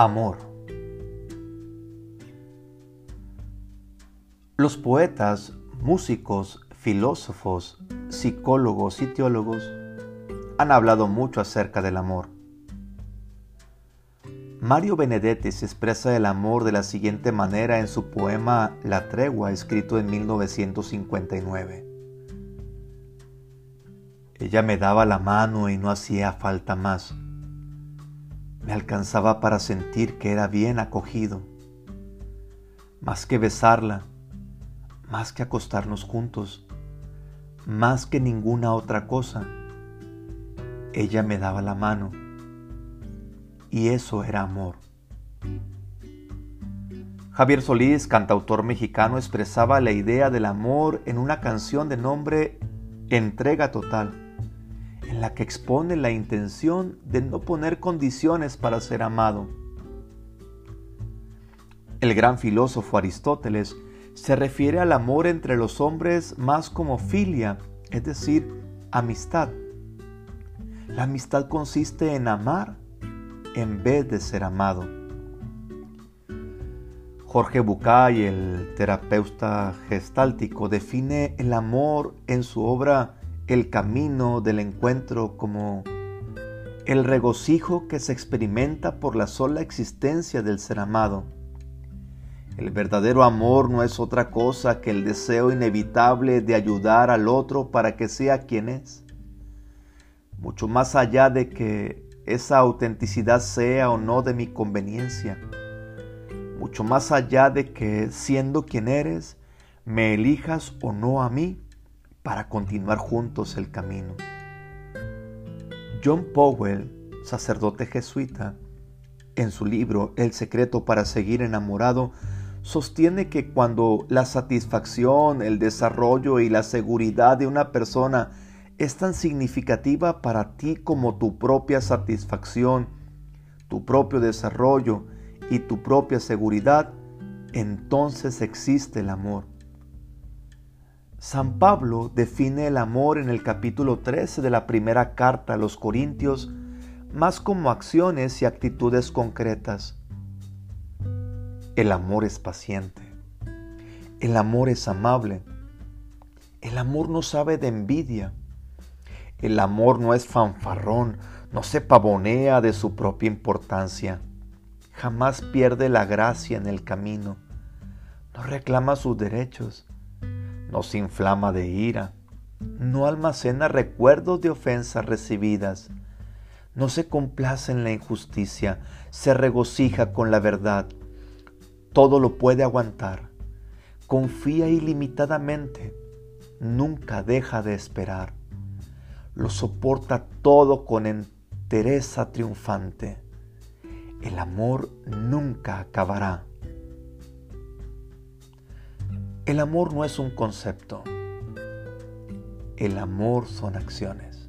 Amor. Los poetas, músicos, filósofos, psicólogos y teólogos han hablado mucho acerca del amor. Mario Benedetti se expresa el amor de la siguiente manera en su poema La tregua, escrito en 1959. Ella me daba la mano y no hacía falta más. Me alcanzaba para sentir que era bien acogido. Más que besarla, más que acostarnos juntos, más que ninguna otra cosa, ella me daba la mano y eso era amor. Javier Solís, cantautor mexicano, expresaba la idea del amor en una canción de nombre Entrega Total, en la que expone la intención de no poner condiciones para ser amado. El gran filósofo Aristóteles se refiere al amor entre los hombres más como filia, es decir, amistad. La amistad consiste en amar en vez de ser amado. Jorge Bucay, el terapeuta gestáltico, define el amor en su obra El camino del encuentro como el regocijo que se experimenta por la sola existencia del ser amado. El verdadero amor no es otra cosa que el deseo inevitable de ayudar al otro para que sea quien es. Mucho más allá de que esa autenticidad sea o no de mi conveniencia. Mucho más allá de que siendo quien eres, me elijas o no a mí para continuar juntos el camino. John Powell, sacerdote jesuita, en su libro El secreto para seguir enamorado, sostiene que cuando la satisfacción, el desarrollo y la seguridad de una persona es tan significativa para ti como tu propia satisfacción, tu propio desarrollo y tu propia seguridad, entonces existe el amor. San Pablo define el amor en el capítulo 13 de la primera carta a los Corintios más como acciones y actitudes concretas. El amor es paciente. El amor es amable. El amor no sabe de envidia. El amor no es fanfarrón, no se pavonea de su propia importancia. Jamás pierde la gracia en el camino. No reclama sus derechos. No se inflama de ira. No almacena recuerdos de ofensas recibidas. No se complace en la injusticia. Se regocija con la verdad. Todo lo puede aguantar. Confía ilimitadamente. Nunca deja de esperar lo soporta todo con entereza triunfante. El amor nunca acabará. El amor no es un concepto. El amor son acciones.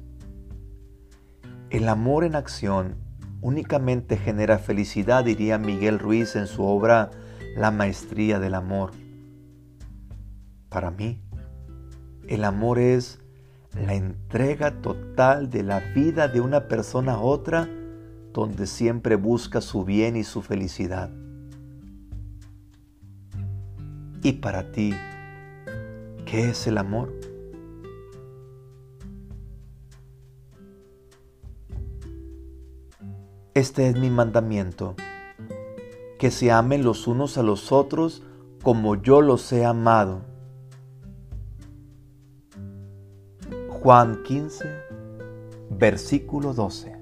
El amor en acción únicamente genera felicidad, diría Miguel Ruiz en su obra La Maestría del Amor. Para mí, el amor es la entrega total de la vida de una persona a otra donde siempre busca su bien y su felicidad. Y para ti, ¿qué es el amor? Este es mi mandamiento, que se amen los unos a los otros como yo los he amado Juan 15, versículo 12.